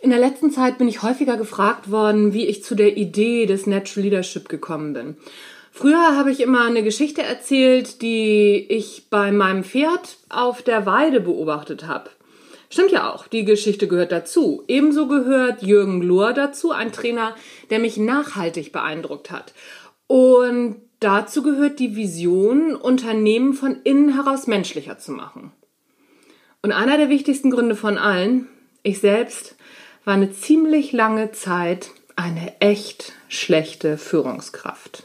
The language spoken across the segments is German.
In der letzten Zeit bin ich häufiger gefragt worden, wie ich zu der Idee des Natural Leadership gekommen bin. Früher habe ich immer eine Geschichte erzählt, die ich bei meinem Pferd auf der Weide beobachtet habe. Stimmt ja auch, die Geschichte gehört dazu. Ebenso gehört Jürgen Lohr dazu, ein Trainer, der mich nachhaltig beeindruckt hat. Und dazu gehört die Vision, Unternehmen von innen heraus menschlicher zu machen. Und einer der wichtigsten Gründe von allen, ich selbst war eine ziemlich lange Zeit eine echt schlechte Führungskraft.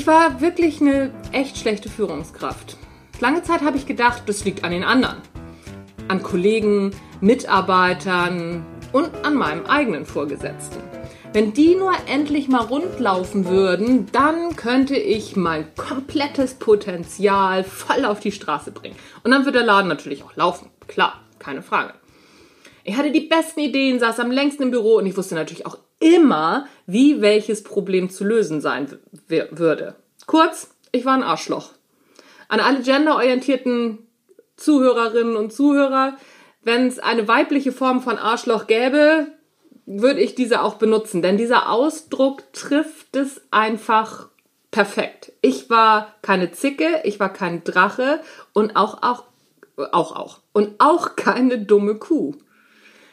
Ich war wirklich eine echt schlechte Führungskraft. Lange Zeit habe ich gedacht, das liegt an den anderen an Kollegen, Mitarbeitern und an meinem eigenen Vorgesetzten. Wenn die nur endlich mal rund laufen würden, dann könnte ich mein komplettes Potenzial voll auf die Straße bringen. Und dann wird der Laden natürlich auch laufen. Klar, keine Frage. Ich hatte die besten Ideen, saß am längsten im Büro und ich wusste natürlich auch immer, wie welches Problem zu lösen sein würde. Kurz, ich war ein Arschloch. An alle genderorientierten Zuhörerinnen und Zuhörer, wenn es eine weibliche Form von Arschloch gäbe, würde ich diese auch benutzen, denn dieser Ausdruck trifft es einfach perfekt. Ich war keine Zicke, ich war kein Drache und auch auch auch auch und auch keine dumme Kuh.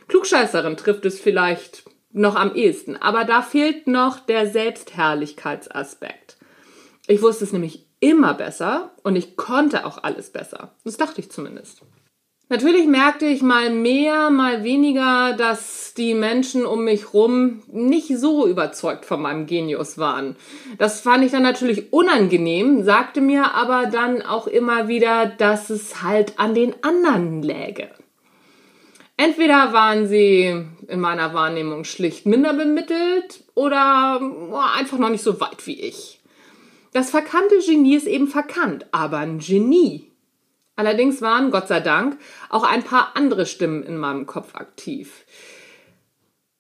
Klugscheißerin trifft es vielleicht noch am ehesten, aber da fehlt noch der Selbstherrlichkeitsaspekt. Ich wusste es nämlich immer besser und ich konnte auch alles besser. Das dachte ich zumindest. Natürlich merkte ich mal mehr, mal weniger, dass die Menschen um mich rum nicht so überzeugt von meinem Genius waren. Das fand ich dann natürlich unangenehm, sagte mir aber dann auch immer wieder, dass es halt an den anderen läge. Entweder waren sie in meiner Wahrnehmung schlicht minder bemittelt oder einfach noch nicht so weit wie ich. Das verkannte Genie ist eben verkannt, aber ein Genie. Allerdings waren, Gott sei Dank, auch ein paar andere Stimmen in meinem Kopf aktiv.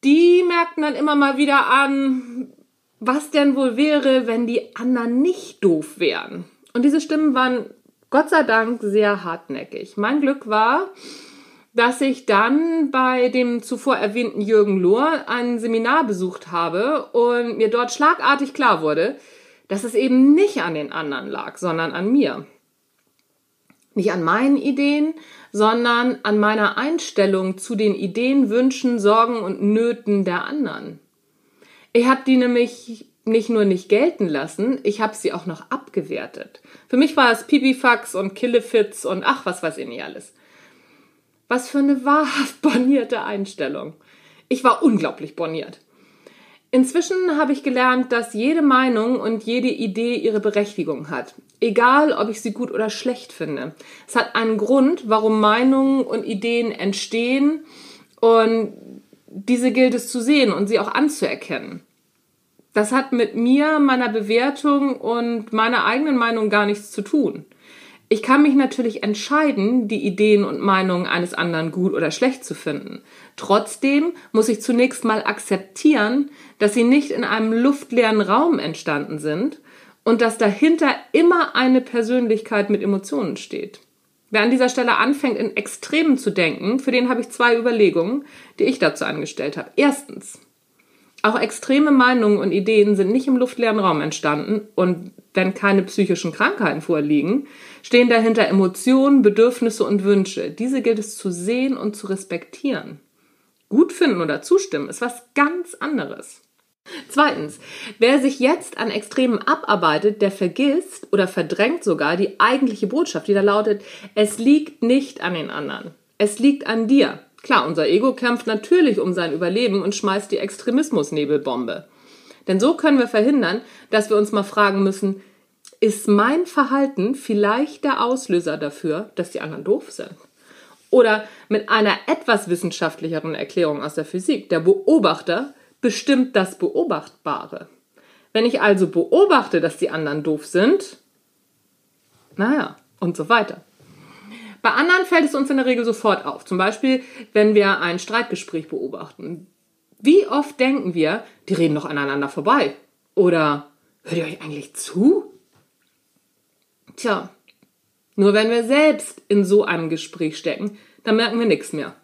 Die merkten dann immer mal wieder an, was denn wohl wäre, wenn die anderen nicht doof wären. Und diese Stimmen waren Gott sei Dank sehr hartnäckig. Mein Glück war, dass ich dann bei dem zuvor erwähnten Jürgen Lohr ein Seminar besucht habe und mir dort schlagartig klar wurde, dass es eben nicht an den anderen lag, sondern an mir. Nicht an meinen Ideen, sondern an meiner Einstellung zu den Ideen, Wünschen, Sorgen und Nöten der anderen. Ich habe die nämlich nicht nur nicht gelten lassen, ich habe sie auch noch abgewertet. Für mich war es Pipifax und Killefits und ach, was weiß ich nicht alles. Was für eine wahrhaft bornierte Einstellung. Ich war unglaublich borniert. Inzwischen habe ich gelernt, dass jede Meinung und jede Idee ihre Berechtigung hat. Egal, ob ich sie gut oder schlecht finde. Es hat einen Grund, warum Meinungen und Ideen entstehen und diese gilt es zu sehen und sie auch anzuerkennen. Das hat mit mir, meiner Bewertung und meiner eigenen Meinung gar nichts zu tun. Ich kann mich natürlich entscheiden, die Ideen und Meinungen eines anderen gut oder schlecht zu finden. Trotzdem muss ich zunächst mal akzeptieren, dass sie nicht in einem luftleeren Raum entstanden sind und dass dahinter immer eine Persönlichkeit mit Emotionen steht. Wer an dieser Stelle anfängt, in Extremen zu denken, für den habe ich zwei Überlegungen, die ich dazu angestellt habe. Erstens, auch extreme Meinungen und Ideen sind nicht im luftleeren Raum entstanden und wenn keine psychischen Krankheiten vorliegen, stehen dahinter Emotionen, Bedürfnisse und Wünsche. Diese gilt es zu sehen und zu respektieren. Gut finden oder zustimmen ist was ganz anderes. Zweitens, wer sich jetzt an Extremen abarbeitet, der vergisst oder verdrängt sogar die eigentliche Botschaft, die da lautet, es liegt nicht an den anderen, es liegt an dir. Klar, unser Ego kämpft natürlich um sein Überleben und schmeißt die Extremismusnebelbombe. Denn so können wir verhindern, dass wir uns mal fragen müssen, ist mein Verhalten vielleicht der Auslöser dafür, dass die anderen doof sind? Oder mit einer etwas wissenschaftlicheren Erklärung aus der Physik, der Beobachter bestimmt das Beobachtbare. Wenn ich also beobachte, dass die anderen doof sind, naja, und so weiter. Bei anderen fällt es uns in der Regel sofort auf. Zum Beispiel, wenn wir ein Streitgespräch beobachten. Wie oft denken wir, die reden doch aneinander vorbei? Oder hört ihr euch eigentlich zu? Tja, nur wenn wir selbst in so einem Gespräch stecken, dann merken wir nichts mehr.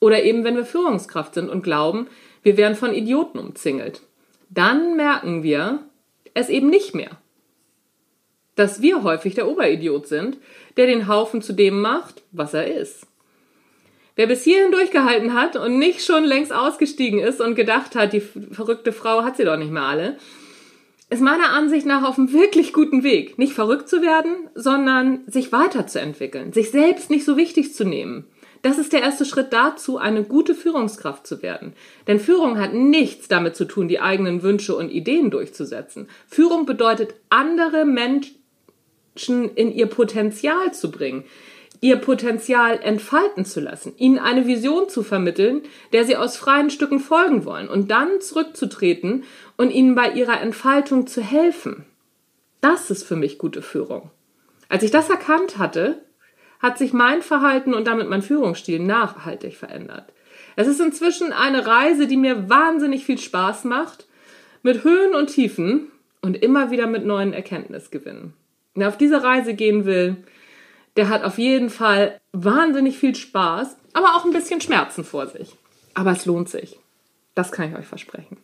Oder eben wenn wir Führungskraft sind und glauben, wir wären von Idioten umzingelt. Dann merken wir es eben nicht mehr. Dass wir häufig der Oberidiot sind, der den Haufen zu dem macht, was er ist. Wer bis hierhin durchgehalten hat und nicht schon längst ausgestiegen ist und gedacht hat, die verrückte Frau hat sie doch nicht mehr alle, ist meiner Ansicht nach auf einem wirklich guten Weg, nicht verrückt zu werden, sondern sich weiterzuentwickeln, sich selbst nicht so wichtig zu nehmen. Das ist der erste Schritt dazu, eine gute Führungskraft zu werden. Denn Führung hat nichts damit zu tun, die eigenen Wünsche und Ideen durchzusetzen. Führung bedeutet, andere Menschen in ihr Potenzial zu bringen, ihr Potenzial entfalten zu lassen, ihnen eine Vision zu vermitteln, der sie aus freien Stücken folgen wollen und dann zurückzutreten und ihnen bei ihrer Entfaltung zu helfen. Das ist für mich gute Führung. Als ich das erkannt hatte, hat sich mein Verhalten und damit mein Führungsstil nachhaltig verändert. Es ist inzwischen eine Reise, die mir wahnsinnig viel Spaß macht, mit Höhen und Tiefen und immer wieder mit neuen Erkenntnisgewinnen. Wer auf diese Reise gehen will, der hat auf jeden Fall wahnsinnig viel Spaß, aber auch ein bisschen Schmerzen vor sich. Aber es lohnt sich. Das kann ich euch versprechen.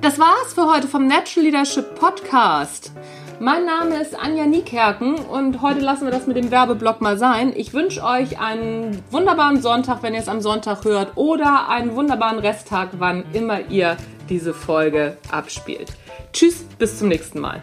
Das war's für heute vom Natural Leadership Podcast. Mein Name ist Anja Niekerken und heute lassen wir das mit dem Werbeblock mal sein. Ich wünsche euch einen wunderbaren Sonntag, wenn ihr es am Sonntag hört, oder einen wunderbaren Resttag, wann immer ihr diese Folge abspielt. Tschüss, bis zum nächsten Mal.